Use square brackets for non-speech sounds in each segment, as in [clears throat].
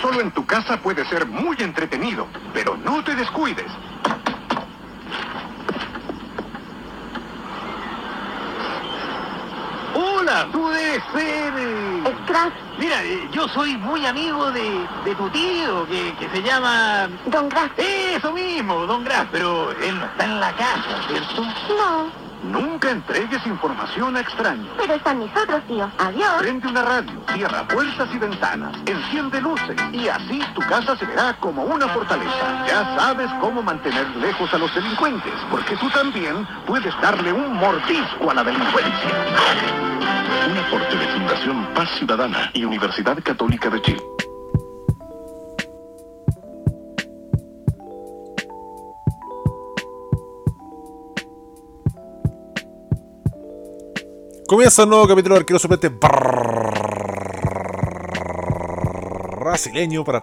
solo en tu casa puede ser muy entretenido, pero no te descuides. Hola, tú debes ser... eh, Scratch, Mira, eh, yo soy muy amigo de, de tu tío, que, que se llama... Don Grass. Eso mismo, Don Grass, pero él no está en la casa, ¿cierto? No, Nunca entregues información a extraños. pero están mis otros tíos. Adiós. Prende una radio, cierra puertas y ventanas, enciende luces y así tu casa se verá como una fortaleza. Ya sabes cómo mantener lejos a los delincuentes, porque tú también puedes darle un mordisco a la delincuencia. Un aporte de Fundación Paz Ciudadana y Universidad Católica de Chile. Comienza un nuevo capítulo de Arquero Suplente brasileño para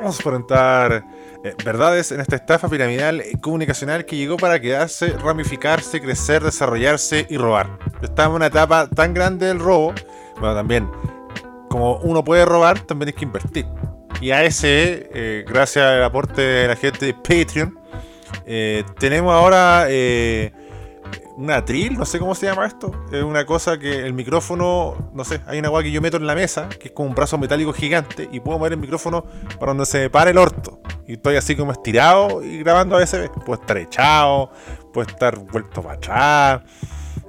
transparentar eh, verdades en esta estafa piramidal comunicacional que llegó para quedarse, ramificarse, crecer, desarrollarse y robar. Estamos en una etapa tan grande del robo, bueno, también, como uno puede robar, también hay que invertir. Y a ese, eh, gracias al aporte de la gente de Patreon, eh, tenemos ahora una atril, no sé cómo se llama esto. Es una cosa que el micrófono, no sé, hay una agua que yo meto en la mesa, que es como un brazo metálico gigante, y puedo mover el micrófono para donde se me pare el orto. Y estoy así como estirado y grabando a veces. Puedo estar echado, puedo estar vuelto para atrás.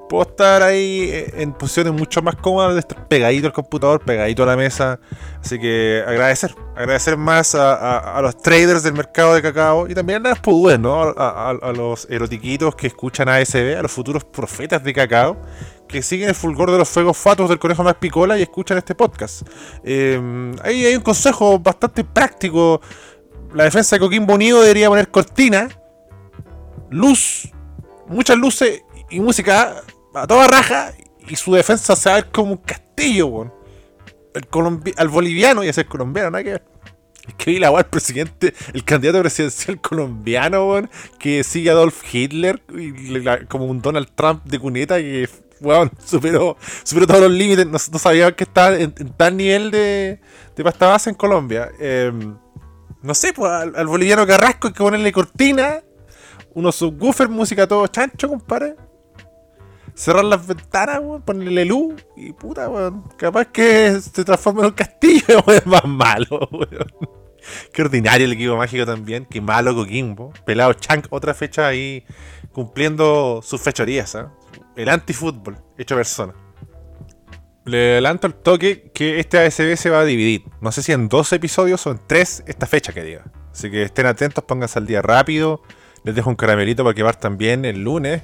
Puedo estar ahí eh, en posiciones mucho más cómodas de estar pegadito al computador, pegadito a la mesa. Así que agradecer, agradecer más a, los traders del mercado de cacao y también a las pudúes, ¿no? A los erotiquitos que escuchan ASB, a los futuros profetas de cacao, que siguen el fulgor de los fuegos fatos del conejo más picola y escuchan este podcast. Eh, ahí hay un consejo bastante práctico. La defensa de Coquimbo Unido debería poner cortina, luz, muchas luces y música a toda raja y su defensa se va como un castillo, weón. El al boliviano y a ser colombiano, nada que ver. Es que vi la weá al presidente, el candidato presidencial [laughs] colombiano, weón, que sigue a Adolf Hitler y como un Donald Trump de cuneta que, weón, [laughs] superó, superó todos los límites. No, no sabía que estaba en, tal nivel de, de pasta base en Colombia. Eh, no sé, pues al, boliviano Carrasco hay que ponerle cortina, unos subwoofers, música todo chancho, compadre. Cerrar las ventanas, weón, ponerle luz y puta, weón. Capaz que se transforme en un castillo, [laughs] weón, más malo, weón. Qué ordinario el equipo mágico también, qué malo Coquimbo. Pelado Chank, otra fecha ahí cumpliendo sus fechorías, ¿ah? El antifútbol, hecho persona. Le adelanto el toque que este ASB se va a dividir. No sé si en dos episodios o en tres esta fecha que diga. Así que estén atentos, pónganse al día rápido. Les dejo un caramelito para que partan bien el lunes.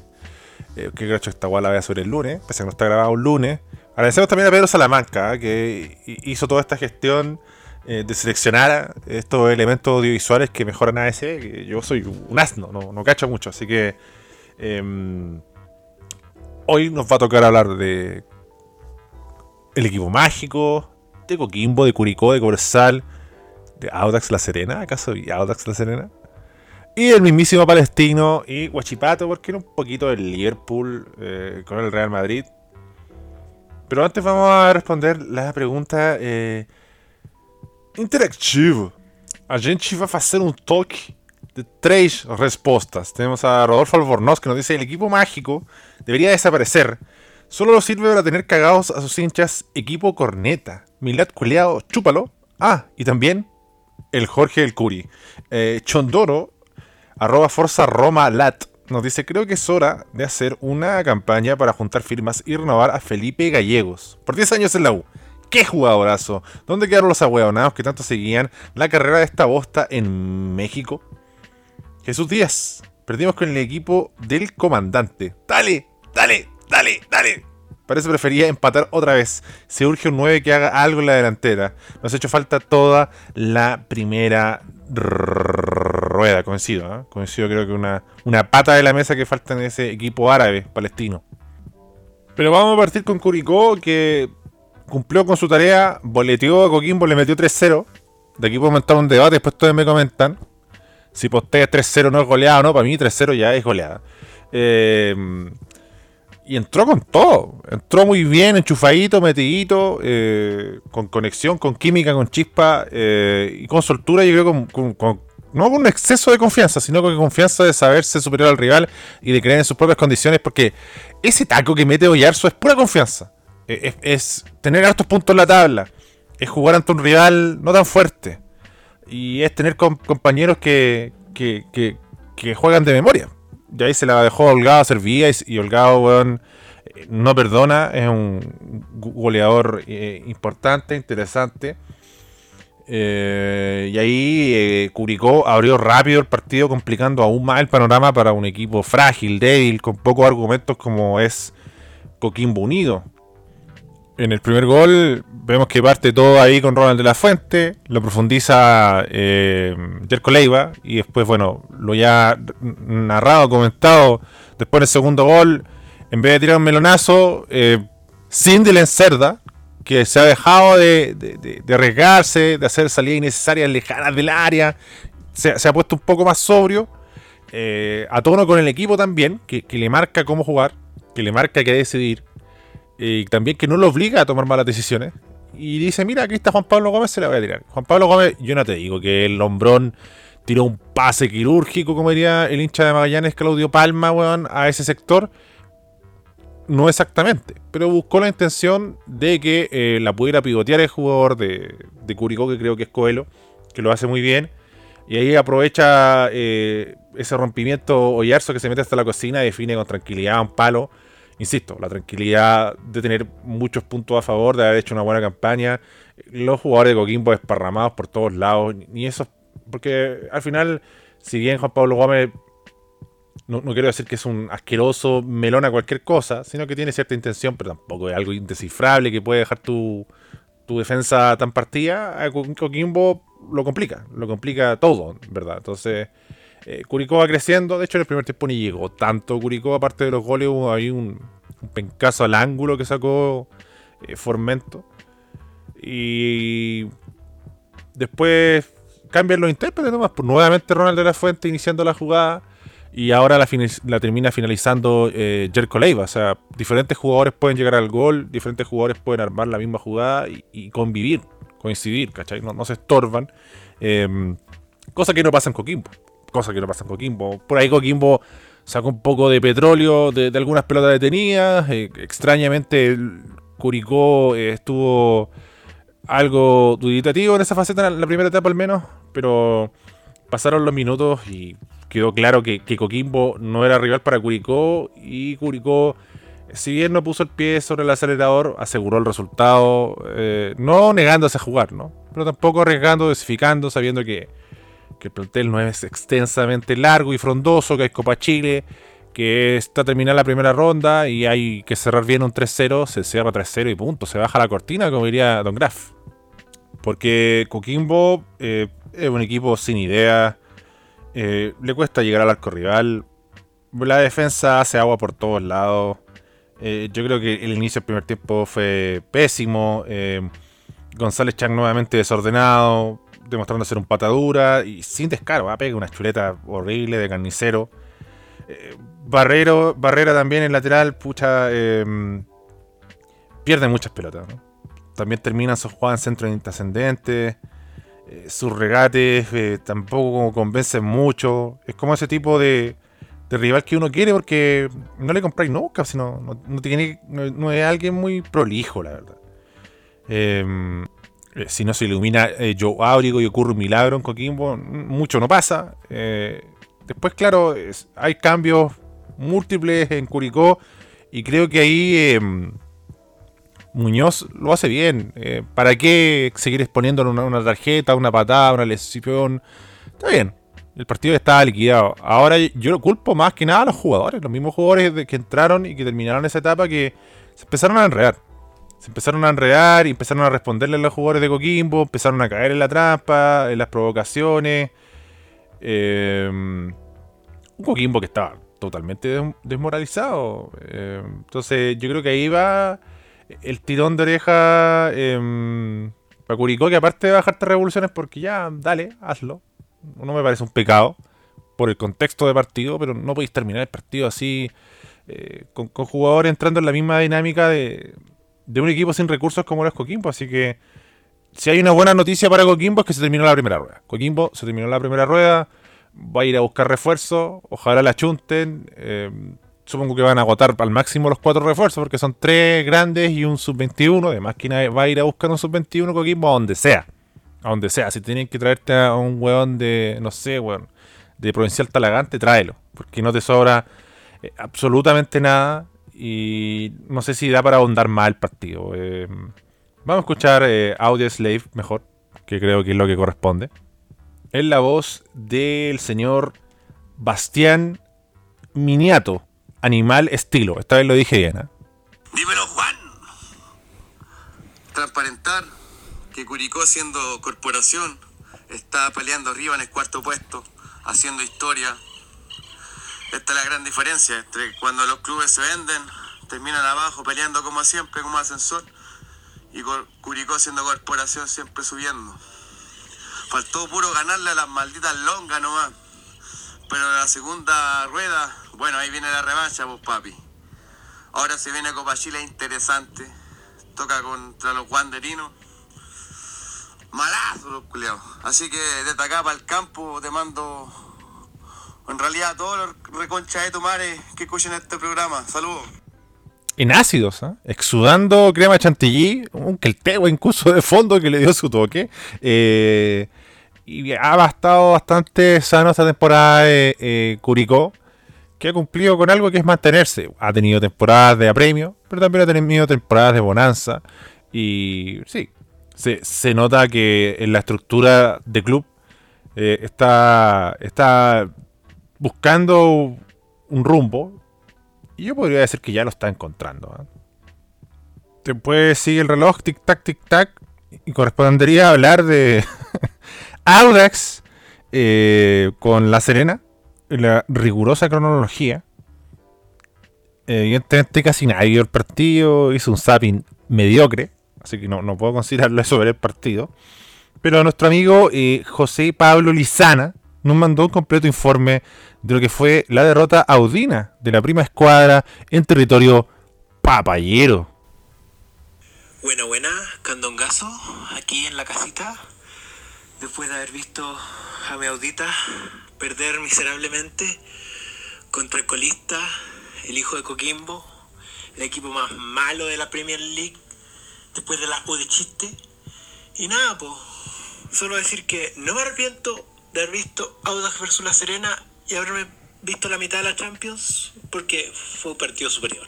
Eh, que que esta guay la vea sobre el lunes, pese a que no está grabado un lunes. Agradecemos también a Pedro Salamanca, ¿eh? que hi- hizo toda esta gestión eh, de seleccionar a estos elementos audiovisuales que mejoran a ASB, que yo soy un asno, no, no cacho mucho, así que em, hoy nos va a tocar hablar de el equipo mágico, de Coquimbo, de Curicó, de Corsal, de Audax La Serena, ¿acaso y Audax La Serena? Y el mismísimo Palestino y Huachipato, porque era un poquito del Liverpool eh, con el Real Madrid. Pero antes vamos a responder la pregunta eh, interactiva. A gente vai fazer um toque de tres respostas. Tenemos a Rodolfo Albornoz que nos dice: el equipo mágico debería desaparecer. Solo sirve para tener cagados a sus hinchas equipo corneta. Milad culeado, chúpalo. Ah, y también el Jorge del Curi. Eh, Chondoro, arroba Forza Roma Lat, nos dice, creo que es hora de hacer una campaña para juntar firmas y renovar a Felipe Gallegos. Por 10 años en la U. ¡Qué jugadorazo! ¿Dónde quedaron los ahueonados que tanto seguían la carrera de esta bosta en México? Jesús Díaz, perdimos con el equipo del comandante. ¡Dale! ¡Dale! ¡Dale! ¡Dale! Parece prefería empatar otra vez. Se urge un 9 que haga algo en la delantera. Nos ha hecho falta toda la primera rueda. ¿eh? Coincido, creo que una, una pata de la mesa que falta en ese equipo árabe palestino. Pero vamos a partir con Curicó, que cumplió con su tarea, boleteó a Coquimbo, le metió 3-0. De aquí podemos entrar a un debate, después todos me comentan. Si postea 3-0 no es goleada o no, para mí 3-0 ya es goleada. Eh, y entró con todo. Entró muy bien, enchufadito, metidito, eh, con conexión, con química, con chispa eh, y con soltura. Yo creo con, con, no con un exceso de confianza, sino con confianza de saberse superior al rival y de creer en sus propias condiciones. Porque ese taco que mete Oyarzo es pura confianza. Eh, es, tener hartos puntos en la tabla. Es jugar ante un rival no tan fuerte. Y es tener compañeros que, que, que, que juegan de memoria y ahí se la dejó Holgado a Servilla y, Holgado, weón, no perdona, es un goleador eh, importante, interesante. Eh, y ahí eh, Curicó abrió rápido el partido, complicando aún más el panorama para un equipo frágil, débil, con pocos argumentos como es Coquimbo Unido. En el primer gol vemos que parte todo ahí con Ronald de la Fuente, lo profundiza eh, Jerko Leiva y después, bueno, lo ya narrado, comentado, después en el segundo gol, en vez de tirar un melonazo, eh, Cindy Cerda, que se ha dejado de, de, arriesgarse, de hacer salidas innecesarias lejanas del área, se, ha puesto un poco más sobrio, eh, a tono con el equipo también, que, le marca cómo jugar, que le marca qué decidir y también que no lo obliga a tomar malas decisiones. Y dice, mira, aquí está Juan Pablo Gómez, se la voy a tirar. Juan Pablo Gómez, yo no te digo que el hombrón tiró un pase quirúrgico, como diría el hincha de Magallanes, Claudio Palma, weón, a ese sector. No exactamente, pero buscó la intención de que eh, la pudiera pivotear el jugador de, de, Curicó, que creo que es Coelho, que lo hace muy bien. Y ahí aprovecha eh, ese rompimiento Oyarzo que se mete hasta la cocina y define con tranquilidad un palo insisto, la tranquilidad de tener muchos puntos a favor, de haber hecho una buena campaña, los jugadores de Coquimbo esparramados por todos lados, ni eso, porque al final, si bien Juan Pablo Gómez, no, quiero decir que es un asqueroso melón a cualquier cosa, sino que tiene cierta intención, pero tampoco es algo indescifrable que puede dejar tu, tu defensa tan partida, a Coquimbo lo complica, lo complica todo, ¿verdad? Entonces... Eh, Curicó va creciendo. De hecho, en el primer tiempo ni llegó tanto Curicó. Aparte de los goles, hubo ahí un, pencazo al ángulo que sacó eh, Formento. Y después cambian los intérpretes nomás. Pues, nuevamente Ronald de la Fuente iniciando la jugada. Y ahora la, termina finalizando eh, Jerko Leiva. O sea, diferentes jugadores pueden llegar al gol, diferentes jugadores pueden armar la misma jugada y, convivir, coincidir, ¿cachai? No, se estorban. Em, cosa que no pasa en Coquimbo cosa que no pasa en Coquimbo. Por ahí Coquimbo sacó un poco de petróleo de, algunas pelotas detenidas. Eh, extrañamente, Curicó eh, estuvo algo duditativo en esa faceta, en la primera etapa al menos, pero pasaron los minutos y quedó claro que, Coquimbo no era rival para Curicó y Curicó, si bien no puso el pie sobre el acelerador, aseguró el resultado, eh, no negándose a jugar, ¿no? Pero tampoco arriesgando, desificando, sabiendo que, que el plantel no es extensamente largo y frondoso, que hay Copa Chile, que está terminada la primera ronda y hay que cerrar bien un 3-0, se cierra 3-0 y punto, se baja la cortina, como diría Don Graf. Porque Coquimbo eh, es un equipo sin idea, eh, le cuesta llegar al arco rival, la defensa hace agua por todos lados. Eh, yo creo que el inicio del primer tiempo fue pésimo. González Chang nuevamente desordenado demostrando ser un patadura y sin descaro, ¿ah? pega una chuleta horrible de carnicero. Eh, Barrero, Barrera también en lateral, pucha, pierde muchas pelotas. También terminan sus jugadas en centro intrascendente. Eh, sus regates eh, tampoco convencen mucho. Es como ese tipo de, rival que uno quiere porque no le compráis nunca, sino no, tiene, no, es alguien muy prolijo, la verdad. Em, eh, si no se ilumina Joe Áurigo y ocurre un milagro en Coquimbo, mucho no pasa. Después, claro, hay cambios múltiples en Curicó y creo que ahí em, Muñoz lo hace bien. ¿Para qué seguir exponiendo una, tarjeta, una patada, una lesión? Está bien. El partido está liquidado. Ahora yo lo culpo más que nada a los jugadores, los mismos jugadores que entraron y que terminaron esa etapa que se empezaron a enredar se empezaron a enredar y empezaron a responderle a los jugadores de Coquimbo, empezaron a caer en la trampa, en las provocaciones. Em, un Coquimbo que estaba totalmente desmoralizado. Em, entonces yo creo que ahí va el tirón de oreja eh, para Curicó, que aparte de bajarte revoluciones, porque ya, dale, hazlo. No me parece un pecado por el contexto de partido, pero no podéis terminar el partido así eh, con, jugadores entrando en la misma dinámica de, de un equipo sin recursos como los Coquimbo. Así que si hay una buena noticia para Coquimbo es que se terminó la primera rueda. Coquimbo se terminó la primera rueda, va a ir a buscar refuerzos, ojalá la chunten. Eh, supongo que van a agotar al máximo los cuatro refuerzos porque son tres grandes y un sub-21. Además, que va a ir a buscar un sub-21 Coquimbo a donde sea. A donde sea. Si tienen que traerte a un weón de, no sé, weón, de Provincial Talagante, tráelo. Porque no te sobra eh, absolutamente nada. Y no sé si da para ahondar más el partido. Eh, vamos a escuchar eh, Audio Slave mejor, que creo que es lo que corresponde. Es la voz del señor Bastián Miniato, animal estilo. Esta vez lo dije bien. ¿eh? Dímelo, Juan. Transparentar que Curicó, siendo corporación, está peleando arriba en el cuarto puesto, haciendo historia, esta es la gran diferencia entre cuando los clubes se venden, terminan abajo peleando como siempre, como ascensor, y Curicó siendo corporación siempre subiendo. Faltó puro ganarle a las malditas longas nomás. Pero la segunda rueda, bueno, ahí viene la revancha, pues papi. Ahora se viene Copa Chile interesante. Toca contra los guanderinos. Malazo los culiados. Así que desde acá para el campo te mando en realidad a todos los reconcha de tomares que escuchen este programa. Saludos. En ácidos, ¿eh? exudando crema chantilly, un quelteo incluso de fondo que le dio su toque. Eh, y ha estado bastante sano esta temporada de eh, Curicó, que ha cumplido con algo que es mantenerse. Ha tenido temporadas de apremio, pero también ha tenido temporadas de bonanza. Y sí, se, se nota que en la estructura de club eh, está, está buscando un rumbo. Y yo podría decir que ya lo está encontrando. ¿eh? Después sigue el reloj, tic-tac, tic-tac. Y correspondería hablar de [laughs] Audax eh, con La Serena. La rigurosa cronología. Evidentemente casi nadie vio el partido. Hizo un zapping mediocre. Así que no, no puedo considerarlo [laughs] eso ver el partido. Pero nuestro amigo eh, José Pablo Lizana nos mandó un completo informe de lo que fue la derrota audina de la prima escuadra en territorio papayero. Buena, buena, Candongazo, aquí en la casita, después de haber visto a mi audita perder miserablemente contra el colista, el hijo de Coquimbo, el equipo más malo de la Premier League, después de las de chiste. Y nada, pues, solo decir que no me arrepiento de haber visto Audax versus La Serena y haberme visto la mitad de la Champions porque fue un partido superior.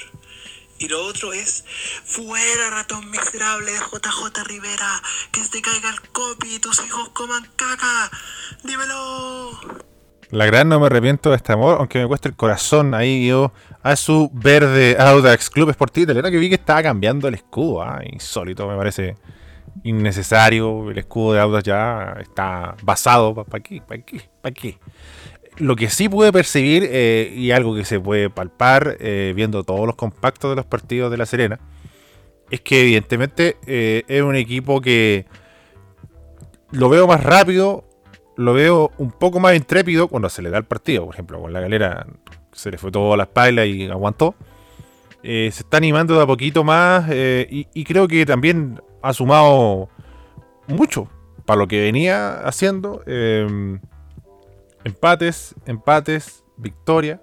Y lo otro es, fuera ratón miserable de JJ Rivera, que se te caiga el copy y tus hijos coman caca. Dímelo. La gran no me arrepiento de este amor, aunque me cueste el corazón ahí yo a su verde Audax Club Sportivo Italiano que vi que estaba cambiando el escudo. ¿ah? Insólito, me parece innecesario. El escudo de Audax ya está basado. ¿Para qué? ¿Para qué? ¿Para qué? Lo que sí pude percibir, eh, y algo que se puede palpar eh, viendo todos los compactos de los partidos de La Serena, es que evidentemente eh, es un equipo que lo veo más rápido, lo veo un poco más intrépido cuando se le da el partido. Por ejemplo, con la galera se le fue todo a la espalda y aguantó. se está animando de a poquito más y, y creo que también ha sumado mucho para lo que venía haciendo. Empates, empates, victoria.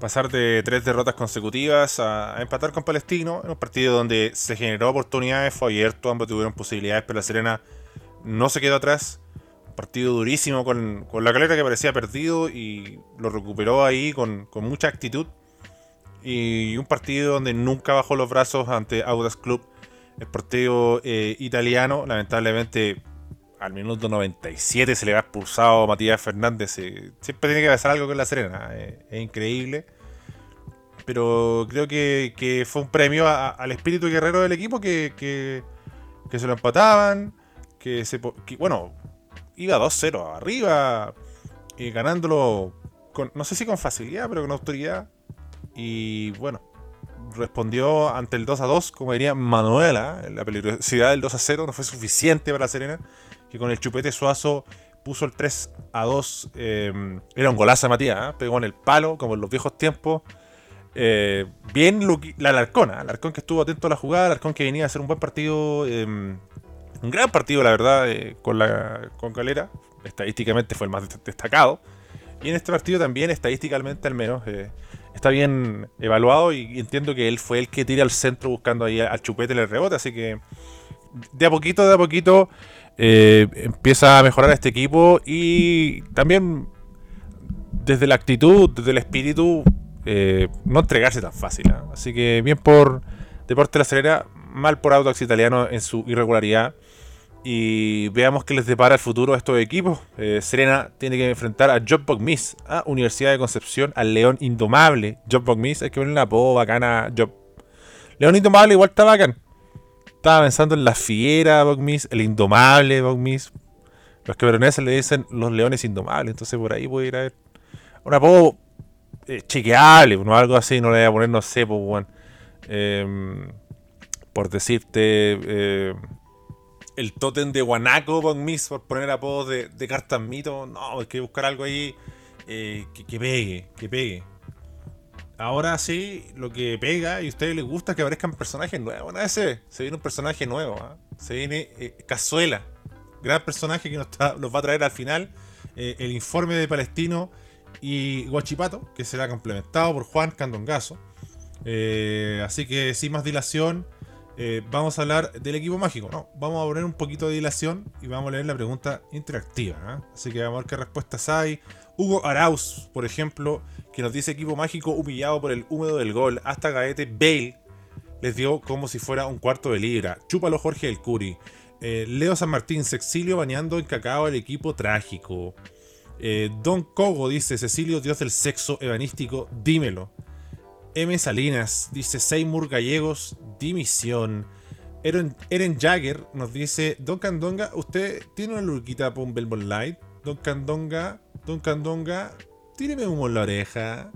Pasar de tres derrotas consecutivas a, empatar con Palestino en un partido donde se generó oportunidades, fue abierto, ambos tuvieron posibilidades, pero la Serena no se quedó atrás. Un partido durísimo con, la calera que parecía perdido y lo recuperó ahí con, mucha actitud. Y un partido donde nunca bajó los brazos ante Audas Club, el partido eh, italiano. Lamentablemente al minuto 97 se le va expulsado a Matías Fernández. Eh, siempre tiene que pasar algo con la Serena. Eh, es increíble. Pero creo que, fue un premio al espíritu guerrero del equipo que, se lo empataban. Que, bueno, iba 2-0 arriba. Y ganándolo, con, no sé si con facilidad, pero con autoridad. Y bueno, respondió ante el 2 2, como diría Manuela. La peligrosidad del 2 0 no fue suficiente para la Serena que con el chupete Suazo puso el 3 a 2. Eh, era un golazo Matías, ¿eh? pegó en el palo, como en los viejos tiempos. Eh, bien la Alarcona, Alarcón que estuvo atento a la jugada, Alarcón que venía a hacer un buen partido, em, un gran partido, la verdad, eh, con, la, con Calera. Estadísticamente fue el más destacado. Y en este partido también, estadísticamente al menos, eh, está bien evaluado y, entiendo que él fue el que tira al centro buscando ahí al chupete el rebote. Así que de a poquito, de a poquito empieza a mejorar este equipo y también desde la actitud, desde el espíritu, eh, no entregarse tan fácil. ¿ah? Así que bien por Deporte La Acelera, mal por Audax Italiano en su irregularidad. Y veamos qué les depara el futuro a estos equipos. Eh, Serena tiene que enfrentar a Job Miss, a Universidad de Concepción, al León Indomable. Job Miss, hay que ponerle una apodo bacana Job. León Indomable igual está bacán. Estaba pensando en la fiera Miss, el Indomable Miss. Los que veroneses le dicen los leones indomables. Entonces por ahí puede ir a ver. Un apodo eh, chequeable, ¿no? algo así, no le voy a poner, no sé, pues, bueno, em, por decirte, eh, el tótem de Guanaco, por, mis, por poner apodos de, de cartas mito, no, hay que buscar algo ahí eh, que, pegue, que pegue. Ahora sí, lo que pega y a ustedes les gusta es que aparezcan personajes nuevos. Una vez se, viene un personaje nuevo, ¿ah? se viene Cazuela, gran personaje que nos, nos, va a traer al final el informe de Palestino y Guachipato, que será complementado por Juan Candongazo. Eh, así que sin más dilación, eh, vamos a hablar del equipo mágico. No, vamos a poner un poquito de dilación y vamos a leer la pregunta interactiva. ¿eh? Así que vamos a ver qué respuestas hay. Hugo Arauz, por ejemplo, que nos dice equipo mágico humillado por el húmedo del gol. Hasta Gaete Bale les dio como si fuera un cuarto de libra. Chúpalo Jorge del Curi. Leo San Martín, Sexilio bañando en cacao al equipo trágico. Eh, Don Cogo dice, Cecilio, dios del sexo evanístico, dímelo. M. Salinas dice, Seymour Gallegos, dimisión. Eren, Eren, Jagger nos dice, Don Candonga, ¿usted tiene una luquita para un Belmont Light? Don Candonga, Don Candonga, tíreme humo en la oreja.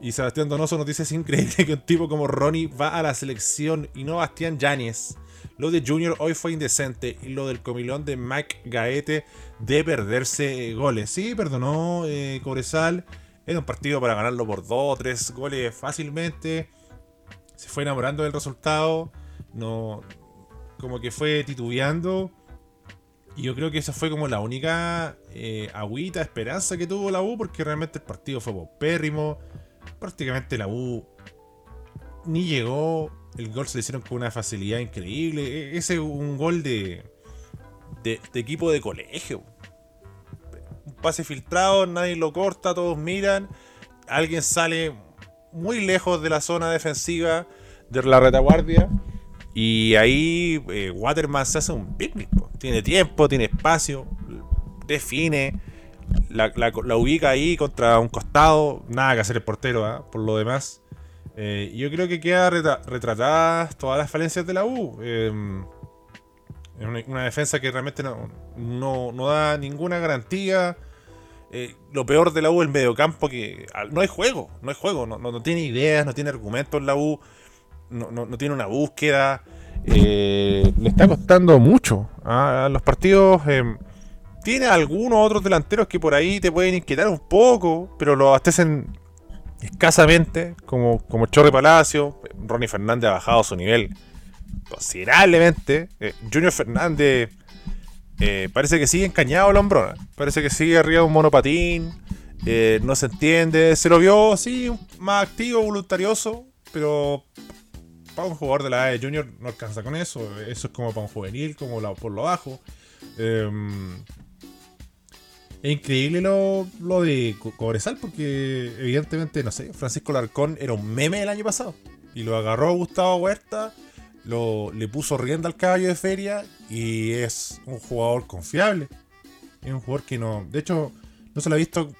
Y Sebastián Donoso nos dice, es increíble que un tipo como Ronnie va a la selección y no Bastián Yáñez. Lo de Junior hoy fue indecente y lo del comilón de Mike Gaete de perderse goles. Sí, perdonó eh, Cobresal. Era un partido para ganarlo por dos o tres goles fácilmente. Se fue enamorando del resultado. No, como que fue titubeando. Y yo creo que esa fue como la única eh, agüita, esperanza que tuvo la U, porque realmente el partido fue pérrimo. Prácticamente la U ni llegó el gol se le hicieron con una facilidad increíble. E, ese es un gol de, de, equipo de colegio. Un pase filtrado, nadie lo corta, todos miran. Alguien sale muy lejos de la zona defensiva de la retaguardia. Y ahí eh, Waterman se hace un picnic. Tiene tiempo, tiene espacio, define, la, ubica ahí contra un costado. Nada que hacer el portero, ¿ah? por lo demás. Eh, yo creo que queda retratadas todas las falencias de la U. Eh, una, defensa que realmente no, da ninguna garantía. Eh, lo peor de la U es el mediocampo que no hay juego, no hay juego, no, tiene ideas, no tiene argumentos la U, no, tiene una búsqueda. le está costando mucho ¿ah? a los partidos. tiene algunos otros delanteros que por ahí te pueden inquietar un poco, pero lo abastecen escasamente, como, como Chorri Palacio. Ronnie Fernández ha bajado su nivel considerablemente. Eh, Junior Fernández eh, parece que sigue encañado el hombrón. Parece que sigue arriba de un monopatín. Eh, no se entiende. Se lo vio así, más activo, voluntarioso. Pero para un jugador de la A de Junior no alcanza con eso. Eso es como para un juvenil, como por lo bajo. Em, es increíble lo, de Cobresal porque evidentemente, no sé, Francisco Larcón era un meme el año pasado. Y lo agarró Gustavo Huerta, lo, le puso rienda al caballo de feria y es un jugador confiable. Es un jugador que no... De hecho, no se lo ha visto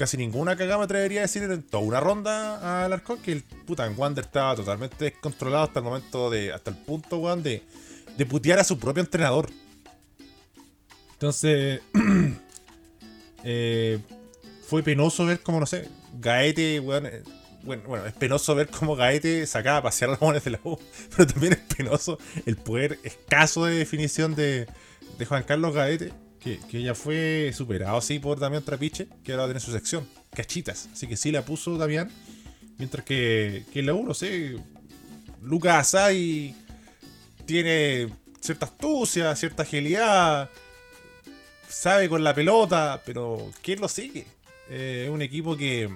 casi ninguna cagada, me atrevería a decir, en toda una ronda al Arcón, que el puta Wander estaba totalmente descontrolado hasta el momento de. hasta el punto, weón, de, de putear a su propio entrenador. Entonces. [clears throat] Eh, fue penoso ver como, no sé, Gaete, eh, bueno, bueno, es penoso ver cómo Gaete sacaba a pasear los mones de la U, [laughs] pero también es penoso el poder escaso de definición de, Juan Carlos Gaete, que, ya fue superado así por Damián Trapiche, que ahora tiene su sección, cachitas, así que sí la puso Damián. Mientras que, que la U, no sé, Lucas Asai tiene cierta astucia, cierta agilidad, sabe con la pelota, pero ¿quién lo sigue? Eh, es un equipo que,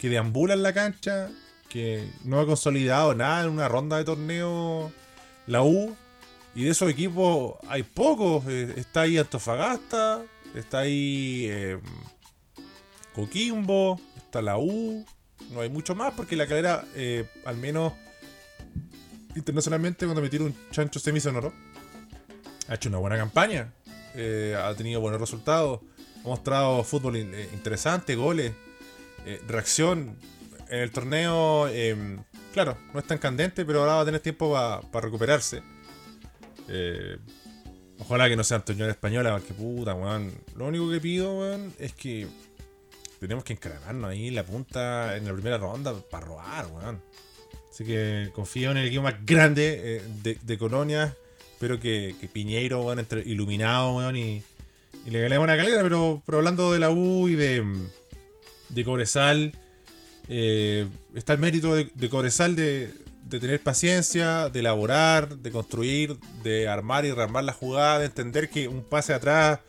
que deambula en la cancha, que no ha consolidado nada en una ronda de torneo la U. Y de esos equipos hay pocos. Eh, está ahí Antofagasta, está ahí eh, Coquimbo, está la U. No hay mucho más porque la calera, eh, al menos internacionalmente, cuando metieron un chancho semisonoro, ha hecho una buena campaña. ha tenido buenos resultados. Ha mostrado fútbol interesante, goles, reacción. En el torneo, em, claro, no es tan candente, pero ahora va a tener tiempo para recuperarse. Eh, ojalá que no sea Antonio española, que puta, weón. Lo único que pido, weón, es que tenemos que encargarnos ahí en la punta, en la primera ronda, para robar, weón. Así que confío en el equipo más grande eh, de, Colonia. Espero que, Piñeiro, weón, entre iluminado, weón, y, le ganemos una calera. Pero, pero hablando de la U y de, de Cobresal, eh, está el mérito de, de Cobresal de, de tener paciencia, de elaborar, de construir, de armar y rearmar la jugada, de entender que un pase atrás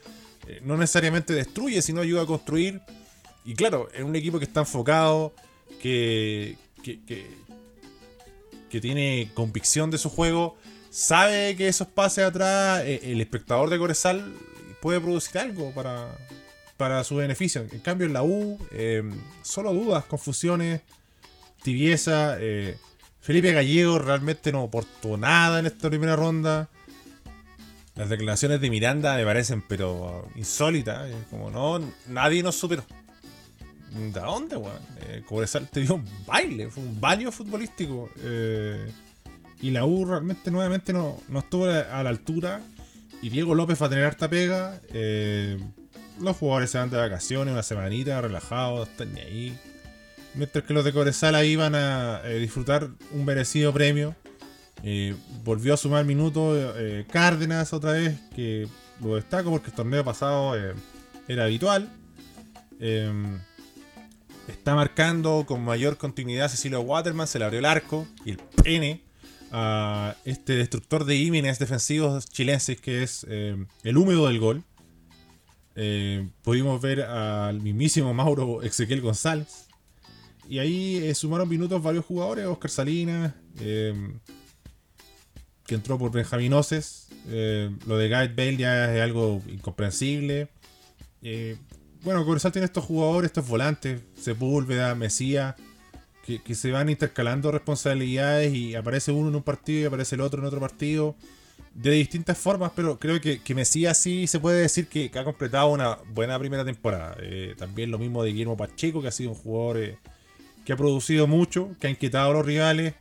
eh, no necesariamente destruye, sino ayuda a construir. Y claro, en un equipo que está enfocado, que, que, que, tiene convicción de su juego, sabe que esos pases atrás, eh, el espectador de Corezal puede producir algo para, para su beneficio. En cambio, en la U, eh, solo dudas, confusiones, tibieza. Felipe Gallego realmente no aportó nada en esta primera ronda. Las declaraciones de Miranda me parecen pero insólitas. Como no, nadie nos superó. ¿De dónde, weón? Eh, Cobresal te dio un baile, fue un baño futbolístico. Eh, y la U realmente nuevamente no, estuvo a la altura. Y Diego López va a tener harta pega. Eh, los jugadores se van de vacaciones, una semanita, relajados, están ahí. Mientras que los de Coresala iban a eh, disfrutar un merecido premio. Eh, volvió a sumar minutos eh, Cárdenas otra vez, que lo destaco porque el torneo pasado era habitual. Em, está marcando con mayor continuidad Cecilio Waterman, se le abrió el arco y el pene a este destructor de ímenes defensivos chilenses que es el húmedo del gol. pudimos ver al mismísimo Mauro Ezequiel González, y ahí eh, sumaron minutos varios jugadores, Oscar Salinas, em, que entró por Benjaminoces. Eh, lo de Guy Bale ya es algo incomprensible. Eh, bueno, Cobresal tiene estos jugadores, estos volantes, Sepúlveda, Mesía, que, se van intercalando responsabilidades y aparece uno en un partido y aparece el otro en otro partido. De distintas formas, pero creo que, que Mesías sí se puede decir que, ha completado una buena primera temporada. también lo mismo de Guillermo Pacheco, que ha sido un jugador que ha producido mucho, que ha inquietado a los rivales.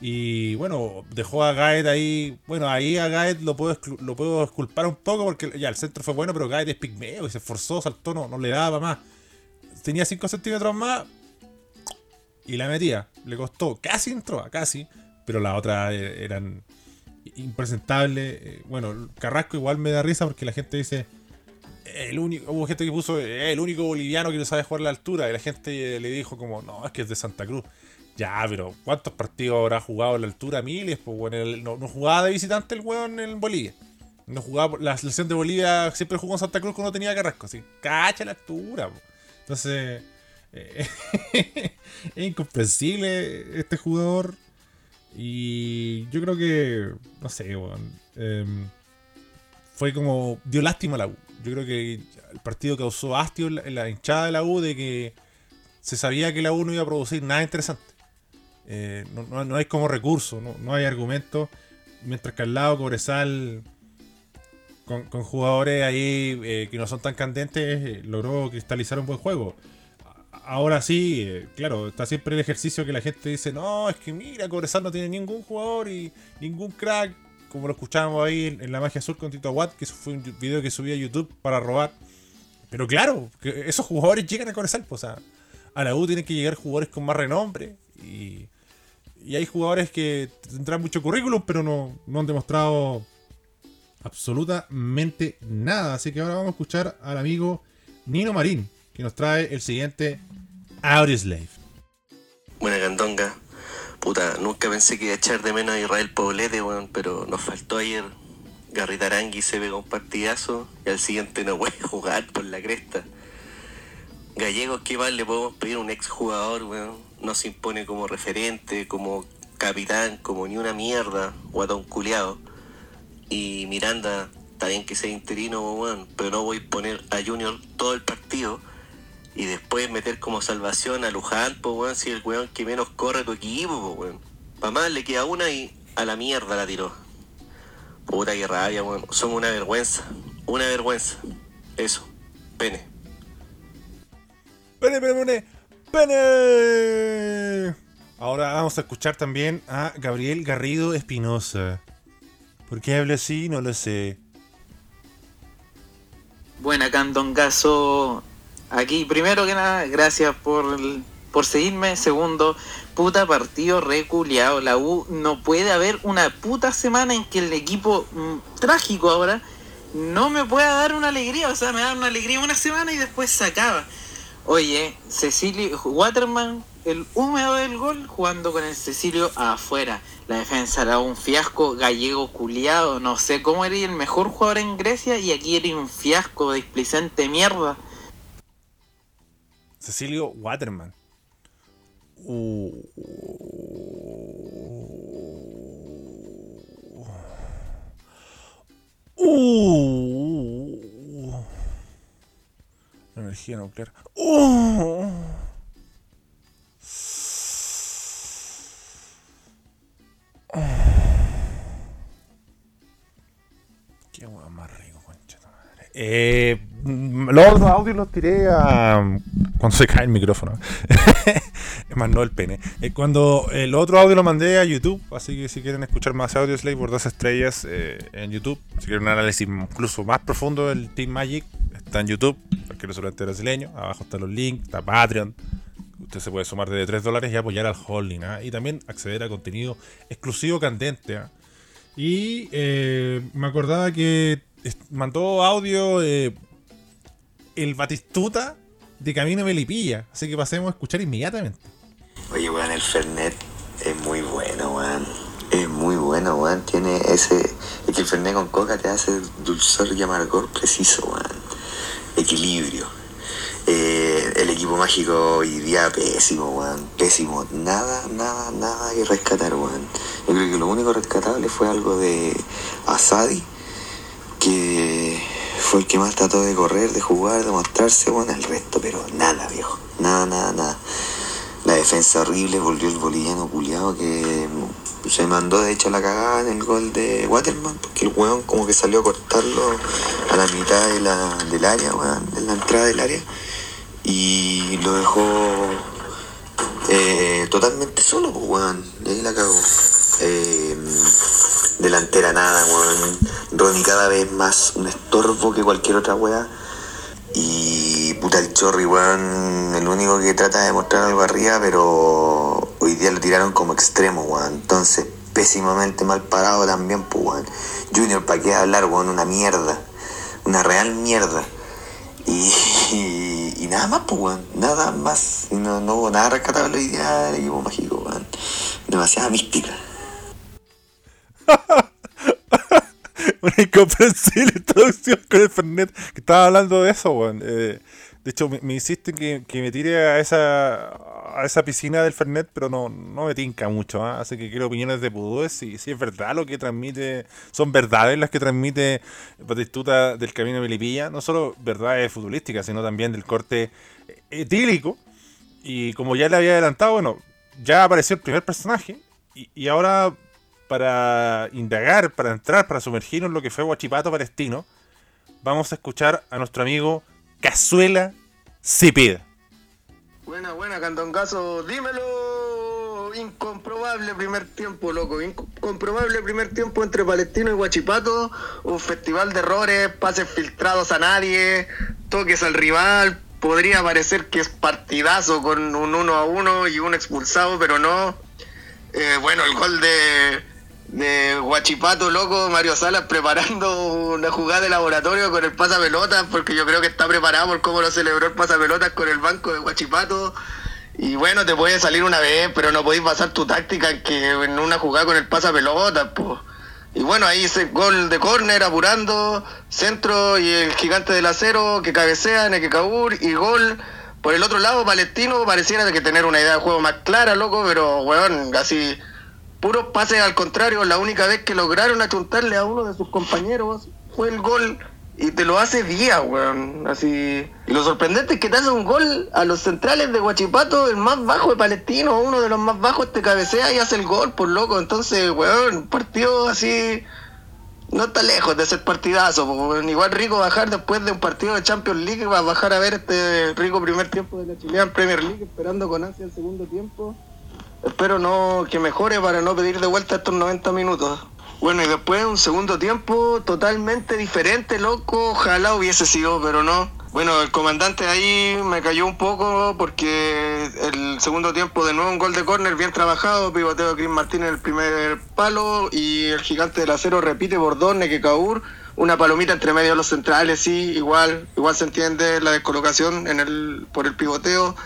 Y bueno, dejó a Gaet ahí. Bueno, ahí a Gaet lo puedo, lo puedo esculpar un poco porque ya el centro fue bueno, pero Gaet es pigmeo y se esforzó, saltó, no, no le daba más. Tenía 5 centímetros más y la metía. Le costó, casi entró, casi. Pero las otras e-, eran impresentables. Eh, bueno, Carrasco igual me da risa porque la gente dice el único, hubo gente que puso el único boliviano que no sabe jugar a la altura y la gente le dijo como, no, es que es de Santa Cruz. Ya, pero ¿cuántos partidos habrá jugado a la altura? Miles, pues bueno, no, jugaba de visitante el weón en Bolivia. No jugaba, la selección de Bolivia siempre jugó en Santa Cruz cuando tenía Carrasco, así, cacha la altura. Entonces, eh, [laughs] es incomprensible este jugador. Y yo creo que, no sé, weón. Em, fue como, dio lástima la U yo creo que el partido causó hastio en la, hinchada de la U de que se sabía que la U no iba a producir nada interesante. Eh, no, hay como recurso, no, hay argumento. Mientras que al lado Cobresal, con, jugadores ahí eh, que no son tan candentes, eh, logró cristalizar un buen juego. Ahora sí, claro, está siempre el ejercicio que la gente dice, no, es que mira, Cobresal no tiene ningún jugador y ningún crack como lo escuchábamos ahí en, La Magia Azul con Tito Watt, que fue un video que subí a YouTube para robar. Pero claro, esos jugadores llegan a Coresal, pues, o sea, a la U tienen que llegar jugadores con más renombre y, y hay jugadores que tendrán mucho currículum, pero no, no han demostrado absolutamente nada. Así que ahora vamos a escuchar al amigo Nino Marín, que nos trae el siguiente Audioslave. Buena candonga. Puta, nunca pensé que iba a echar de menos a Israel Poblete, weón, pero nos faltó ayer. Garritarangui se pegó un partidazo y al siguiente no puede [laughs] jugar por la cresta. Gallegos, ¿qué más le podemos pedir a un exjugador, weón? No se impone como referente, como capitán, como ni una mierda, guatón culiado. Y Miranda, está bien que sea interino, weón, pero no voy a poner a Junior todo el partido y después meter como salvación a Luján, pues weón, si el weón que menos corre tu equipo, pues weón. Pa' más le queda una y a la mierda la tiró. Puta que rabia, weón. Somos una vergüenza. Una vergüenza. Eso. Pene. ¡Pene, pene, pene! ¡Pene! Ahora vamos a escuchar también a Gabriel Garrido Espinosa. ¿Por qué habla así? No lo sé. Buena, Candongazo. Aquí, primero que nada, gracias por, por seguirme. Segundo, puta partido reculeado. La U no puede haber una puta semana en que el equipo mm, trágico ahora no me pueda dar una alegría. O sea, me da una alegría una semana y después se acaba. Oye, Cecilio Waterman, el húmedo del gol, jugando con el Cecilio afuera. La defensa era un fiasco gallego culiado. No sé cómo eres el mejor jugador en Grecia y aquí eres un fiasco displicente mierda. Cecilio Waterman. Uh. Uh. Energía nuclear. Uh. Qué hueá más rico, concha tu madre. Eh, los otros audios los tiré a. Cuando se cae el micrófono. [laughs] es más, no el pene. Eh, cuando el otro audio lo mandé a YouTube, así que si quieren escuchar más audios, Slay por dos estrellas eh, en YouTube. Si quieren un análisis incluso más profundo del Team Magic, está en YouTube. Cualquier restaurante brasileño. Abajo están los links, está Patreon. Usted se puede sumar desde 3 dólares y apoyar al holding. ¿ah? Y también acceder a contenido exclusivo candente. ¿ah? Y eh, me acordaba que mandó audio eh, el Batistuta de Camino Melipilla. Así que pasemos a escuchar inmediatamente. Oye, weón, el Fernet es muy bueno, weón. Es muy bueno, weón. Tiene ese. Es que el Fernet con coca te hace dulzor y amargor preciso, weón. Equilibrio. Eh, el equipo mágico hoy día pésimo, weón. Pésimo. Nada, nada, nada que rescatar, weón. Yo creo que lo único rescatable fue algo de Asadi, fue el que más trató de correr, de jugar, de mostrarse, bueno, el resto, pero nada, viejo. Nada, nada, nada. La defensa horrible, volvió el boliviano culiado que mm, se mandó de hecho la cagada en el gol de Waterman, porque el weón como que salió a cortarlo a la mitad de la, del área, weón, de la entrada del área, y lo dejó eh, totalmente solo, pues weón, y ahí la cagó. Eh, delantera nada, weón. Ronnie cada vez más un estorbo que cualquier otra weá. Y puta el chorri, weón, el único que trata de mostrar algo arriba, pero hoy día lo tiraron como extremo, weón. Entonces, pésimamente mal parado también, pues, weón. Junior, ¿para qué hablar, weón? Una mierda. Una real mierda. Y, nada más, pues, weón. Nada más. No, no hubo nada rescatable hoy día del equipo mágico, weón. Demasiada mística. [laughs] Una incomprensible introducción con el Fernet. Que estaba hablando de eso, weón. Eh, de hecho, me, me que, me tire a esa, a esa piscina del Fernet, pero no, no me tinca mucho. ¿ah? Así que quiero opiniones de Pudúes. Si, si es verdad lo que transmite, son verdades las que transmite Batistuta del Camino de Melipilla. No solo verdades futbolísticas, sino también del corte etílico. Y como ya le había adelantado, bueno, ya apareció el primer personaje. Y ahora, para indagar, para entrar, para sumergirnos en lo que fue Guachipato Palestino, vamos a escuchar a nuestro amigo Cazuela Cepeda. Buena, buena, Candongazo, dímelo. Incomprobable primer tiempo, loco. Incomprobable primer tiempo entre Palestino y Guachipato. Un festival de errores, pases filtrados a nadie, toques al rival. Podría parecer que es partidazo con un 1 a 1 y un expulsado, pero no. Eh, bueno, el gol de, de Guachipato, loco, Mario Salas preparando una jugada de laboratorio con el pasapelotas, porque yo creo que está preparado por cómo lo celebró el pasapelotas con el banco de Guachipato. Y bueno, te puede salir una vez, pero no podéis basar tu táctica en que en una jugada con el pasa pelota, pues. Y bueno, ahí ese gol de córner apurando, centro y el gigante del acero que cabecea, Nequecaur y gol. Por el otro lado, Palestino pareciera que tener una idea de juego más clara, loco, pero weón, así puros pases al contrario. La única vez que lograron achuntarle a uno de sus compañeros fue el gol y te lo hace día, weón. Así. Y lo sorprendente es que te hace un gol a los centrales de Huachipato, el más bajo de Palestino, uno de los más bajos, te cabecea y hace el gol, por loco. Entonces, weón, partido así. No está lejos de ser partidazo. Igual rico bajar después de un partido de Champions League, va a bajar a ver este rico primer tiempo de la Chilean Premier League, esperando con ansia el segundo tiempo. Espero no que mejore para no pedir de vuelta estos 90 minutos. Bueno, y después un segundo tiempo totalmente diferente, loco. Ojalá hubiese sido, pero no. Bueno, el comandante ahí me cayó un poco porque el segundo tiempo de nuevo un gol de córner bien trabajado, pivoteo de Chris Martín en el primer palo y el gigante del acero repite por dos, Nequecaur, una palomita entre medio de los centrales, sí, igual, igual se entiende la descolocación en el, por el pivoteo.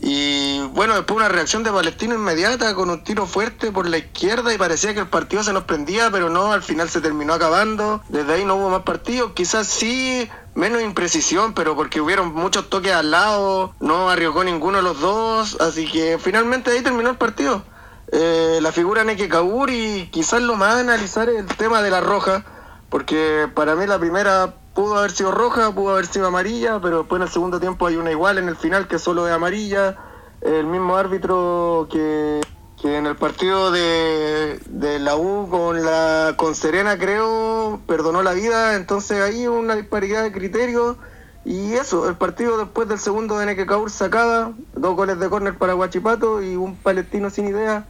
Y bueno, después una reacción de Palestino inmediata con un tiro fuerte por la izquierda y parecía que el partido se nos prendía, pero no, al final se terminó acabando. Desde ahí no hubo más partidos, quizás sí menos imprecisión, pero porque hubieron muchos toques al lado, no arriesgó ninguno de los dos, así que finalmente ahí terminó el partido. Eh, la figura Neke Kaur y quizás lo más a analizar es el tema de la roja, porque para mí la primera pudo haber sido roja, pudo haber sido amarilla, pero después en el segundo tiempo hay una igual en el final que solo es amarilla. El mismo árbitro que, que en el partido de, de la U con la con Serena creo perdonó la vida, entonces ahí una disparidad de criterios. Y eso, el partido después del segundo de Neke Kaur sacada, dos goles de córner para Guachipato y un palestino sin idea.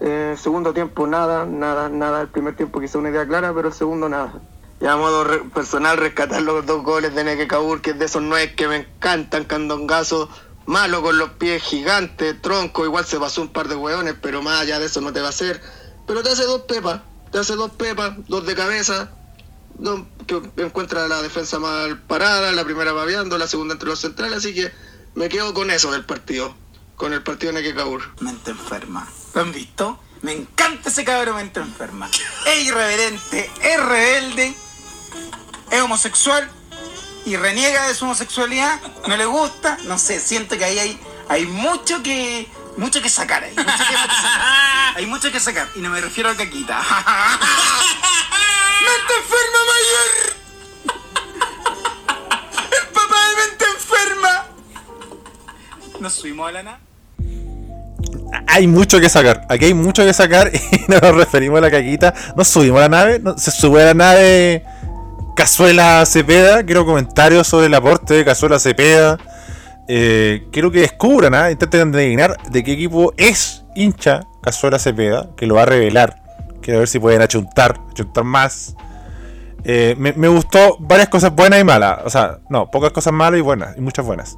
Eh, segundo tiempo nada, nada, nada. El primer tiempo quizá una idea clara, pero el segundo nada. Y a modo re- personal rescatar los dos goles de Neke Kaur, que es de esos nueve que me encantan, candongazo, malo con los pies, gigante, tronco, igual se pasó un par de hueones, pero más allá de eso no te va a hacer. Pero te hace dos pepas, te hace dos pepas, dos de cabeza, dos que encuentra la defensa mal parada, la primera babeando, la segunda entre los centrales, así que me quedo con eso del partido, con el partido de Neke Kaur. mente enferma. ¿Lo han visto? Me encanta ese cabrón mente enferma. Es irreverente, es rebelde, es homosexual y reniega de su homosexualidad. No le gusta, no sé, siento que ahí hay, hay mucho que mucho que sacar ahí. Mucho que sacar. Hay mucho que sacar. Y no me refiero a caquita. [laughs] ¡Mente enferma mayor! ¡El papá de mente enferma! ¿Nos subimos a la nada? Hay mucho que sacar. Aquí hay mucho que sacar [laughs] y no nos referimos a la caquita. Nos subimos a la nave. no- se sube a la nave Cazuela Cepeda. Quiero comentarios sobre el aporte de Cazuela Cepeda. Eh, quiero que descubran, ¿ah? intenten adivinar de qué equipo es hincha Cazuela Cepeda, que lo va a revelar. Quiero ver si pueden achuntar, achuntar más. Eh, me, gustó varias cosas buenas y malas. O sea, no, pocas cosas malas y buenas, y muchas buenas.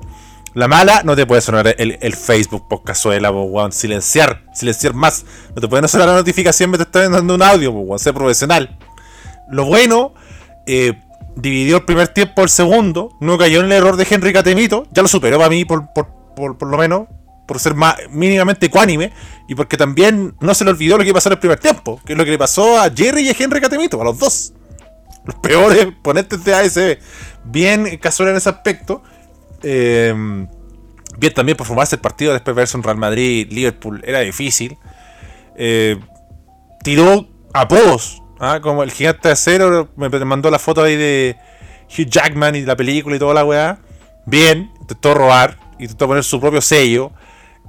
La mala, no te puede sonar el, Facebook por cazuela, po, weón. Silenciar, silenciar más. No te puede sonar la notificación mientras estás dando un audio, po, weón. Sé profesional. Lo bueno, eh, dividió el primer tiempo el segundo. No cayó en el error de Henry Catemito. Ya lo superó para mí, por, por, por, por lo menos. Por ser más mínimamente ecuánime. Y porque también no se le olvidó lo que pasó en el primer tiempo. Que es lo que le pasó a Jerry y a Henry Catemito, a los dos. Los peores ponentes de ASB. Bien casual en ese aspecto. Eh, bien también por formarse el partido después verse un Real Madrid, Liverpool, era difícil. Eh, tiró apodos, ¿ah? como el gigante de acero, me mandó la foto ahí de Hugh Jackman y la película y toda la weá. Bien, intentó robar, intentó poner su propio sello.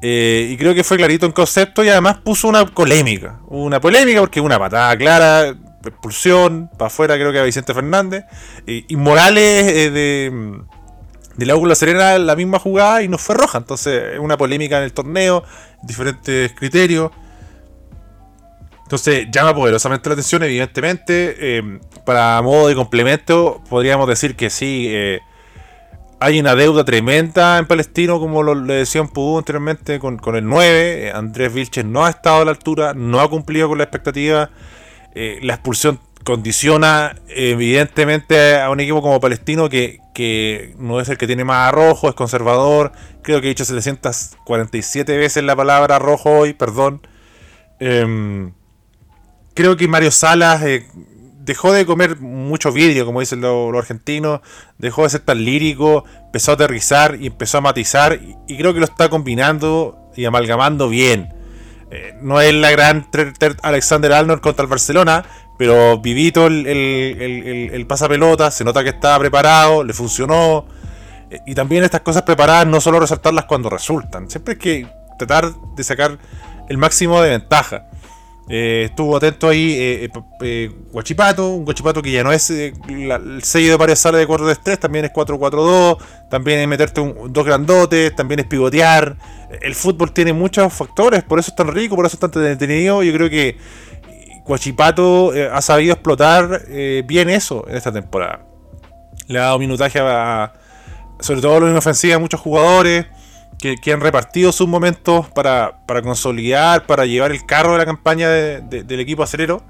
eh, y creo que fue clarito en concepto y además puso una polémica. Una polémica porque una patada clara, expulsión, para afuera creo que a Vicente Fernández. Y, y Morales eh, de, la U con La Serena la misma jugada y no fue roja. Entonces, una polémica en el torneo, diferentes criterios. Entonces, llama poderosamente la atención, evidentemente. Eh, para modo de complemento, podríamos decir que sí, eh, hay una deuda tremenda en Palestino, como lo, le decía Pudú anteriormente, con, el 9. Eh, Andrés Vilches no ha estado a la altura, no ha cumplido con la expectativa. Eh, la expulsión condiciona evidentemente a un equipo como Palestino que, no es el que tiene más arrojo, es conservador. Creo que he dicho 747 veces la palabra rojo hoy, perdón. Em, creo que Mario Salas eh, dejó de comer mucho vidrio, como dicen los, argentinos, dejó de ser tan lírico, empezó a aterrizar y empezó a matizar, y, creo que lo está combinando y amalgamando bien. Eh, no es la gran Alexander Arnold contra el Barcelona, pero vivito el, el, el, pasapelota, se nota que estaba preparado, le funcionó. Eh, y también estas cosas preparadas, no solo resaltarlas cuando resultan, siempre hay que tratar de sacar el máximo de ventaja. Eh, estuvo atento ahí eh, eh, Guachipato, un Guachipato que ya no es el sello de varias salas de 4-3-3, también es 4-4-2, también es meterte dos grandotes, también es pivotear. El fútbol tiene muchos factores, por eso es tan rico, por eso es tan entretenido. Yo creo que Guachipato ha sabido explotar bien eso en esta temporada. Le ha dado minutaje a, sobre todo en ofensiva a muchos jugadores que, han repartido sus momentos para, consolidar, para llevar el carro de la campaña del equipo acelero.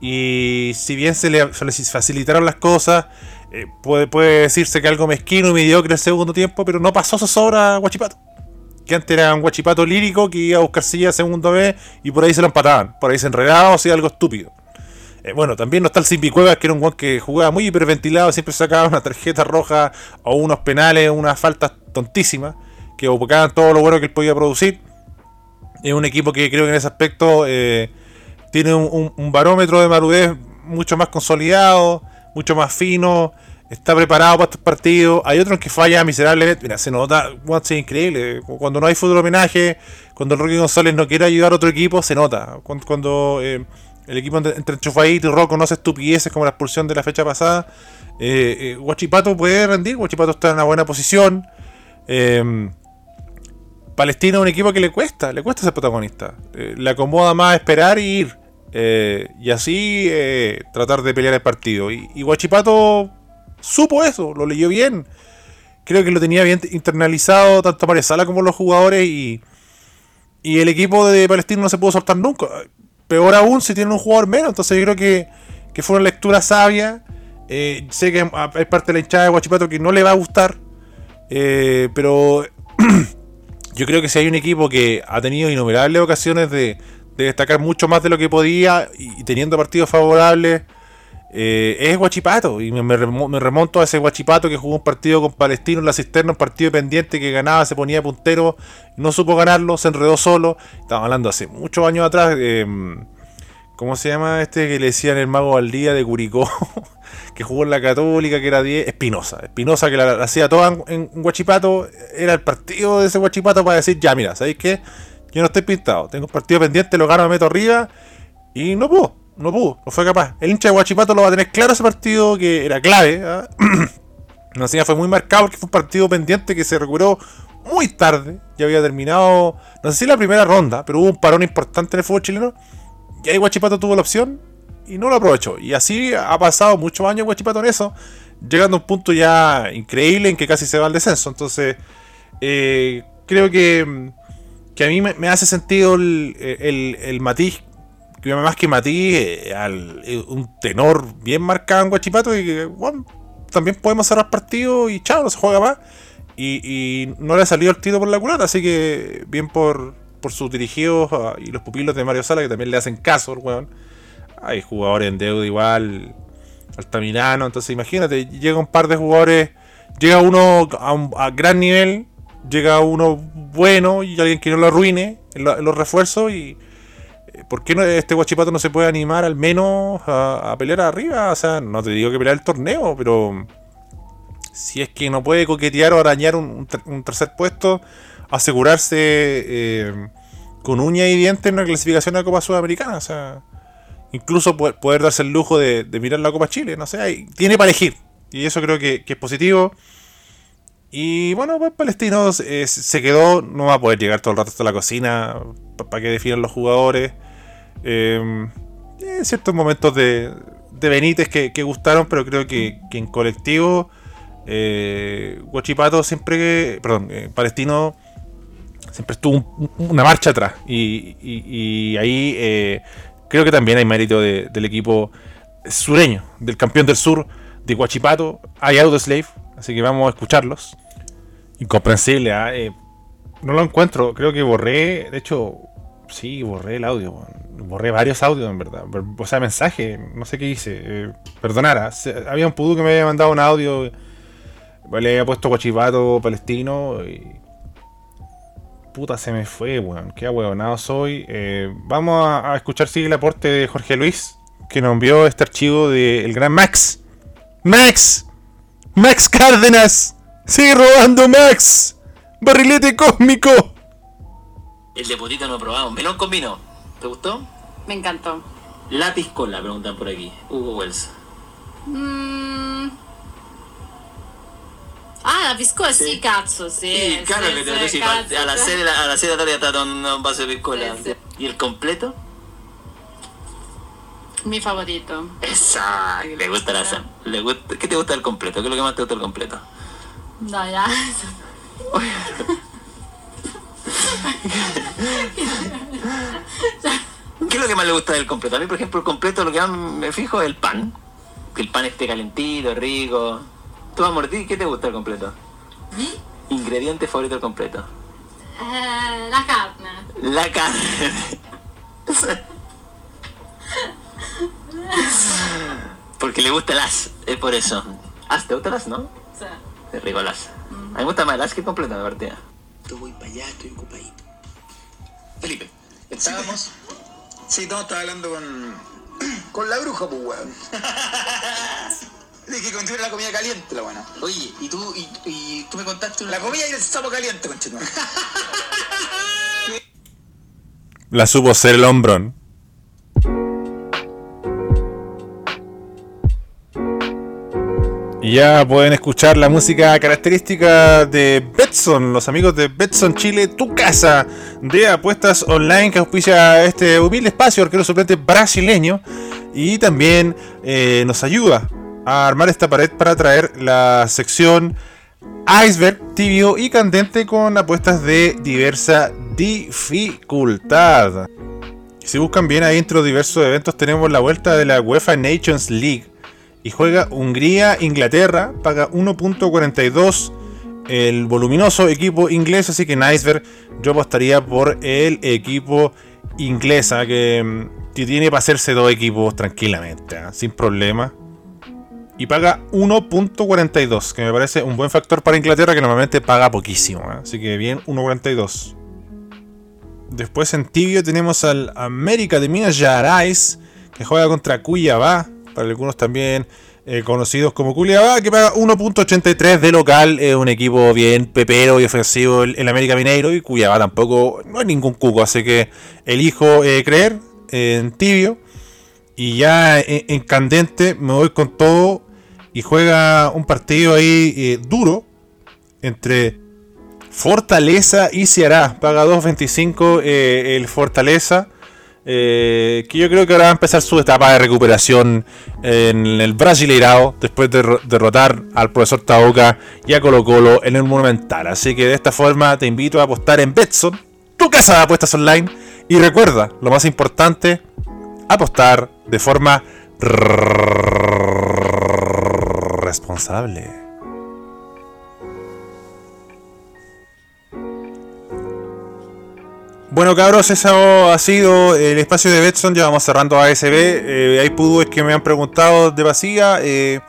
Y si bien se le, facilitaron las cosas, eh, puede, puede, decirse que algo mezquino y mediocre el segundo tiempo, pero no pasó su sobra a Guachipato. Que antes era un Guachipato lírico que iba a buscar silla segundo vez y por ahí se lo empataban. Por ahí se enredaba o hacía algo estúpido. Eh, bueno, también no está el Simpi Cuevas, que era un guan que jugaba muy hiperventilado, siempre sacaba una tarjeta roja o unos penales, unas faltas tontísimas que opacaban todo lo bueno que él podía producir. Es un equipo que creo que en ese aspecto eh, tiene un, barómetro de marudez mucho más consolidado, mucho más fino, está preparado para estos partidos. Hay otros que falla miserablemente. Mira, se nota, es increíble. Cuando no hay fútbol homenaje, cuando Rocky González no quiere ayudar a otro equipo, se nota. Cuando, eh, el equipo entre Chufadito y Rocco no hace estupideces como la expulsión de la fecha pasada, eh, Guachipato puede rendir. Guachipato está en una buena posición. Palestina es un equipo que le cuesta, le cuesta ser protagonista. Eh, le acomoda más esperar y ir. Eh, y así eh, tratar de pelear el partido. Y, Guachipato supo eso, lo leyó bien. Creo que lo tenía bien internalizado tanto María Sala como los jugadores. Y, y el equipo de Palestina no se pudo soltar nunca. Peor aún si tiene un jugador menos. Entonces yo creo que, que fue una lectura sabia. sé que hay parte de la hinchada de Guachipato que no le va a gustar. pero [clears throat] yo creo que si hay un equipo que ha tenido innumerables ocasiones de, destacar mucho más de lo que podía y, teniendo partidos favorables, eh, es Guachipato. Y me, remonto a ese Guachipato que jugó un partido con Palestino en la cisterna, un partido pendiente que ganaba, se ponía puntero, no supo ganarlo, se enredó solo. Estamos hablando hace muchos años atrás. Eh, ¿Cómo se llama este que le decían el mago al día de Curicó? [laughs] que jugó en la Católica, que era 10. Espinosa. Espinosa que la, hacía toda en, Guachipato. Era el partido de ese Guachipato para decir, ya, mira, ¿sabéis qué? Yo no estoy pintado. Tengo un partido pendiente, lo gano, me meto arriba. Y no pudo. No pudo. No fue capaz. El hincha de Guachipato lo va a tener claro ese partido que era clave. ¿ah? [clears throat] no sé, fue muy marcado porque fue un partido pendiente que se recuperó muy tarde. Ya había terminado, no sé si la primera ronda, pero hubo un parón importante en el fútbol chileno y ahí Guachipato tuvo la opción y no lo aprovechó. Y así ha pasado muchos años Guachipato en eso, llegando a un punto ya increíble en que casi se va al descenso. Entonces, eh, creo que, que, a mí me, hace sentido el, el, matiz, más que matiz, eh, al, eh, un tenor bien marcado en Guachipato y que, bueno, también podemos cerrar partido y chao, no se juega más. Y, y no le ha salido el tiro por la culata, así que bien por, por sus dirigidos ah, y los pupilos de Mario Sala que también le hacen caso al weón. Hay jugadores en deuda igual, Altamirano, entonces imagínate, llega un par de jugadores, llega uno a, gran nivel, llega uno bueno y alguien que no lo arruine los refuerzos y eh, ¿por qué no, este guachipato no se puede animar al menos a, pelear arriba? O sea, no te digo que pelear el torneo, pero si es que no puede coquetear o arañar un, tercer puesto, asegurarse eh, con uña y dientes en una clasificación a la Copa Sudamericana. O sea, incluso poder, darse el lujo de, mirar la Copa Chile. No sé, tiene para elegir. Y eso creo que, es positivo. Y bueno, pues Palestino eh, se quedó, no va a poder llegar todo el rato hasta la cocina para que definan los jugadores. Eh, ciertos momentos de, de Benítez que, gustaron, pero creo que, en colectivo, eh, Guachipato siempre, perdón, eh, Palestino siempre estuvo una marcha atrás. Y, ahí eh, creo que también hay mérito del equipo sureño, del campeón del sur, de Guachipato, hay Slave, así que vamos a escucharlos. Incomprensible, ¿ah? eh, no lo encuentro, creo que borré, de hecho, sí, borré el audio, borré varios audios en verdad, o sea, mensaje, no sé qué hice, eh, perdonara, había un pudú que me había mandado un audio, le había puesto Guachipato palestino y puta se me fue, weón. Qué ahueonado soy. Eh, vamos a, escuchar sigue el aporte de Jorge Luis, que nos envió este archivo del gran Max. ¡Max! ¡Max Cárdenas! ¡Sigue robando Max! ¡Barrilete cósmico! El de potito no probamos. Melón con vino. ¿Te gustó? Me encantó. Lápiz cola, preguntan por aquí. Hugo Wells. Mmm. Ah, la piscola sì, sì cazzo, sì. Sì, claro che te sì, cazzo. alla sera, alla sera tarde stato un, un vaso di piscola. Sì, sì. ¿Y el completo? Mi favorito. Esatto, le gusta la le gusta, ¿Qué te gusta del completo? ¿Qué es lo que más te gusta del completo? No, ya. ¿Qué es lo que más le gusta del completo? A mí, por ejemplo, el completo lo que más me fijo es el pan. Que el pan esté calentito, rico. ¿Tú, amor, qué te gusta el completo? ¿Mi? Ingrediente favorito del completo. Eh, la carne. La carne. Porque le gusta el as, es por eso. ¿As te gusta el as, no? Sí. Es rico el as. A mí me gusta más el as que el completo, de partida. Yo voy para allá, estoy ocupadito. Felipe, ¿estábamos? Sí, no, estaba hablando con. con la bruja, pues, weón. [laughs] De que contiene la comida caliente, la buena. Oye, ¿y tú, y, tú me contaste una... La comida y el sapo caliente, conchito. la supo ser el hombrón. Y ya pueden escuchar la música característica de Betson, los amigos de Betson Chile, tu casa de apuestas online que auspicia este humilde espacio arquero suplente brasileño y también eh, nos ayuda a armar esta pared para traer la sección iceberg tibio y candente con apuestas de diversa dificultad. Si buscan bien ahí entre los diversos eventos tenemos la vuelta de la UEFA Nations League y juega Hungría-Inglaterra, paga 1.42 el voluminoso equipo inglés, así que en iceberg yo apostaría por el equipo inglesa que, que tiene para hacerse dos equipos tranquilamente, ¿eh? sin problema y paga 1.42, que me parece un buen factor para Inglaterra que normalmente paga poquísimo. ¿eh? Así que bien, 1.42. Después en tibio tenemos al América de Minas Gerais, que juega contra Cuyabá, para algunos también eh, conocidos como Cuyabá, que paga 1.83 de local. Es un equipo bien pepero y ofensivo el, América Mineiro, y Cuyabá tampoco no es ningún cuco, así que elijo eh, creer en tibio. Y ya en, candente me voy con todo y juega un partido ahí eh, duro entre Fortaleza y Ceará. Paga 2.25 eh, el Fortaleza. Eh, que yo creo que ahora va a empezar su etapa de recuperación en el Brasileirao después de derrotar al profesor Taoka y a Colo Colo en el Monumental. Así que de esta forma te invito a apostar en Betson, tu casa de apuestas online. Y recuerda, lo más importante, apostar de forma responsable. Bueno cabros, eso ha sido el espacio de Betson, ya vamos cerrando ASB. Eh, hay pudos que me han preguntado de vacía, eh,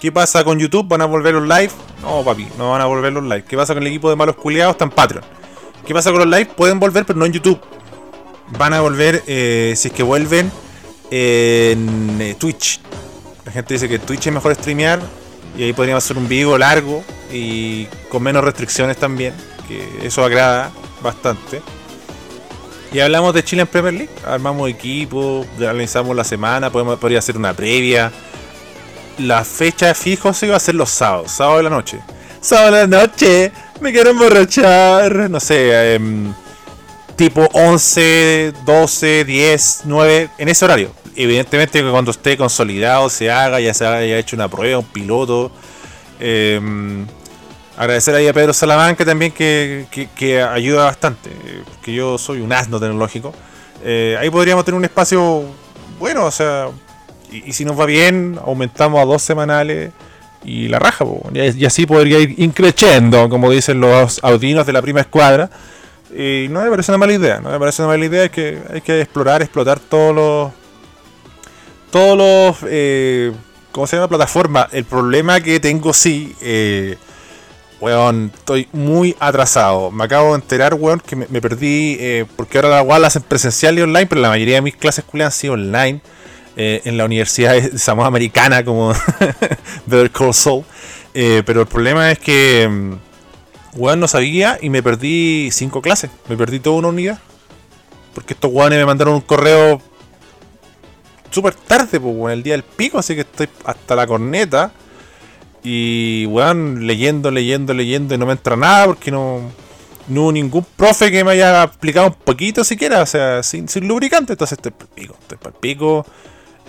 ¿qué pasa con YouTube? ¿Van a volver los live? No papi, no van a volver los live. ¿Qué pasa con el equipo de malos culiados? Está en Patreon. ¿Qué pasa con los live? Pueden volver, pero no en YouTube. Van a volver, eh, si es que vuelven, en Twitch. La gente dice que Twitch es mejor streamear y ahí podríamos hacer un vivo largo y con menos restricciones también, que eso agrada bastante. Y hablamos de Chile en Premier League, armamos equipo, analizamos la semana, podemos, podría hacer una previa. La fecha fijo se iba a ser los sábados, sábado de la noche. Sábado de la noche, me quiero emborrachar, no sé, em, tipo 11, 12, 10, 9, en ese horario evidentemente que cuando esté consolidado se haga, ya se haya hecho una prueba, un piloto. Em, agradecer ahí a Pedro Salamanca también que, que, ayuda bastante, que yo soy un asno tecnológico. Eh, ahí podríamos tener un espacio bueno, o sea, Y, si nos va bien, aumentamos a dos semanales y la raja. Y, y así podría ir increciendo, como dicen los audinos de la prima escuadra. Y no me parece una mala idea, no me parece una mala idea, es que hay que explorar, explotar todos los. Todos los. Eh, ¿Cómo se llama? Plataforma. El problema que tengo, sí. Eh, weón, estoy muy atrasado. Me acabo de enterar, weón, que me, perdí. eh, porque ahora la igual hacen presencial y online, pero la mayoría de mis clases culiadas han sido online. eh, en la Universidad de Americana, como [laughs] Better Call pero el problema es que. mm, Weón, no sabía y me perdí cinco clases. Me perdí toda una unidad. Porque estos weones me mandaron un correo súper tarde, pues, weón, el día del pico, así que estoy hasta la corneta. Y, weón, leyendo, leyendo, leyendo y no me entra nada porque no, no hubo ningún profe que me haya explicado un poquito siquiera, o sea, sin, lubricante. Entonces estoy pa'l pico, estoy pa'l pico.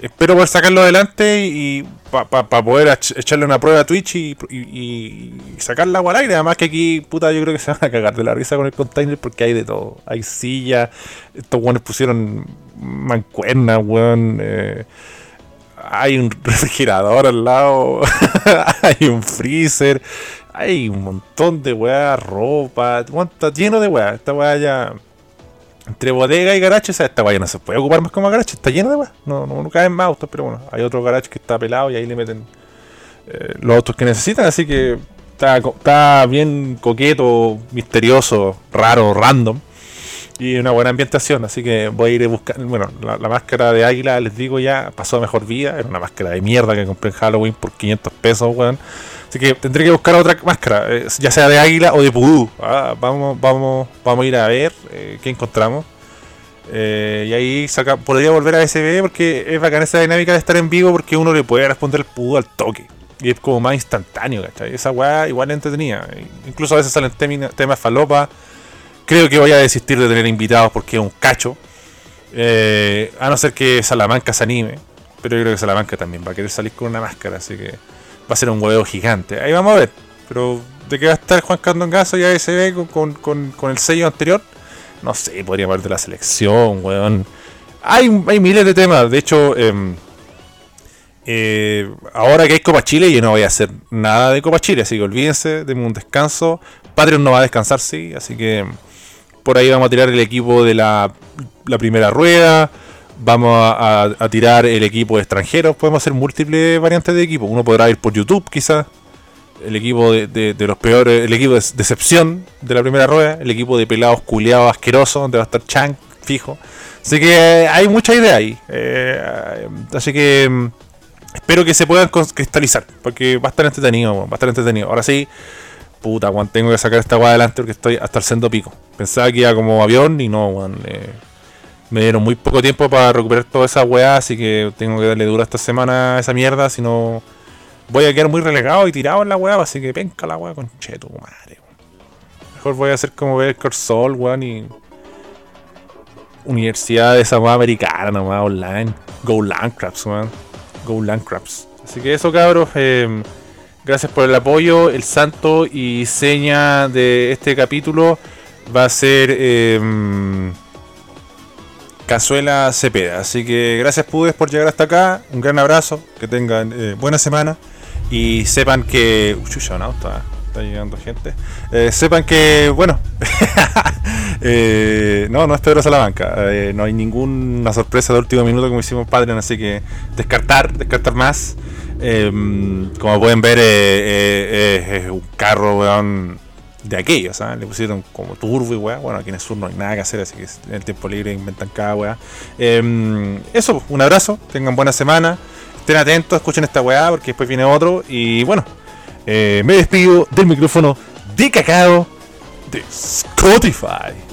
Espero poder sacarlo adelante y para poder ech- echarle una prueba a Twitch y, y, y sacarla agua al aire. Además que aquí, puta, yo creo que se van a cagar de la risa con el container porque hay de todo. Hay sillas, estos weones pusieron mancuernas, weón. eh, hay un [laughs] refrigerador al lado, [laughs] hay un freezer, hay un montón de weá, ropa, está lleno de weá. Esta weá ya, entre bodega y garaje, o sea, esta weá ya no se puede ocupar más como garaje, está lleno de weá. No, no, no caben más autos, pero bueno, hay otro garage que está pelado y ahí le meten eh, los autos que necesitan, así que está bien coqueto, misterioso, raro, random. Y una buena ambientación, así que voy a ir a buscar. Bueno, la, máscara de águila, les digo ya, pasó mejor vida. Era una máscara de mierda que compré en Halloween por 500 pesos, weón. Así que tendré que buscar otra máscara, eh, ya sea de águila o de pudú. Ah, vamos, vamos, vamos a ir a ver eh, qué encontramos. Eh, y ahí saca, podría volver a SB porque es bacana esa dinámica de estar en vivo porque uno le puede responder el pudú al toque. Y es como más instantáneo, ¿cachai? Esa weá igual entretenida. Incluso a veces salen temas falopa. Creo que voy a desistir de tener invitados porque es un cacho. Eh, a no ser que Salamanca se anime. Pero yo creo que Salamanca también va a querer salir con una máscara. Así que va a ser un huevo gigante. Ahí vamos a ver. Pero de qué va a estar Juan Candongazo y ASB con, con, con, el sello anterior. No sé, podría hablar de la selección, weón. Hay, miles de temas. De hecho, em, eh, ahora que hay Copa Chile, yo no voy a hacer nada de Copa Chile. Así que olvídense, denme un descanso. Patreon no va a descansar, sí. Así que por ahí vamos a tirar el equipo de la, primera rueda. Vamos a, tirar el equipo de extranjeros. Podemos hacer múltiples variantes de equipo. Uno podrá ir por YouTube, quizás. El equipo de, los peores. El equipo de decepción de la primera rueda. El equipo de pelados culiados asquerosos. Donde va a estar Chang, fijo. Así que eh, hay mucha idea ahí. Eh, así que. mm, Espero que se puedan cristalizar. Porque va a estar entretenido, va a estar entretenido. Ahora sí. Puta, weón, tengo que sacar esta weá adelante porque estoy hasta el sendo pico. Pensaba que iba como avión y no, weón. eh, me dieron muy poco tiempo para recuperar toda esa weá, así que tengo que darle dura esta semana a esa mierda, si no voy a quedar muy relegado y tirado en la weá, así que penca la weá con cheto, madre. Mejor voy a hacer como ver Sol, weón, y Universidad de esa weá americana nomás, online. Go Landcrabs, weón. Go Landcrabs. Así que eso, cabros. eh, gracias por el apoyo. El santo y seña de este capítulo va a ser eh, Cazuela Cepeda. Así que gracias, Pudes, por llegar hasta acá. Un gran abrazo. Que tengan eh, buena semana. Y sepan que. Uy, chucha, no, está, está llegando gente. Eh, sepan que, bueno. [laughs] eh, no, no es Pedro Salamanca. Eh, no hay ninguna sorpresa de último minuto como hicimos Patreon. Así que descartar, descartar más. Eh, como pueden ver, eh, eh, eh, es un carro, weón, de aquellos, ¿sabes? Le pusieron como turbo y weá. Bueno, aquí en el sur no hay nada que hacer, así que en el tiempo libre inventan cada weá. Eh, eso, un abrazo, tengan buena semana. Estén atentos, escuchen esta weá porque después viene otro. Y bueno, me despido del micrófono de cacao de Spotify.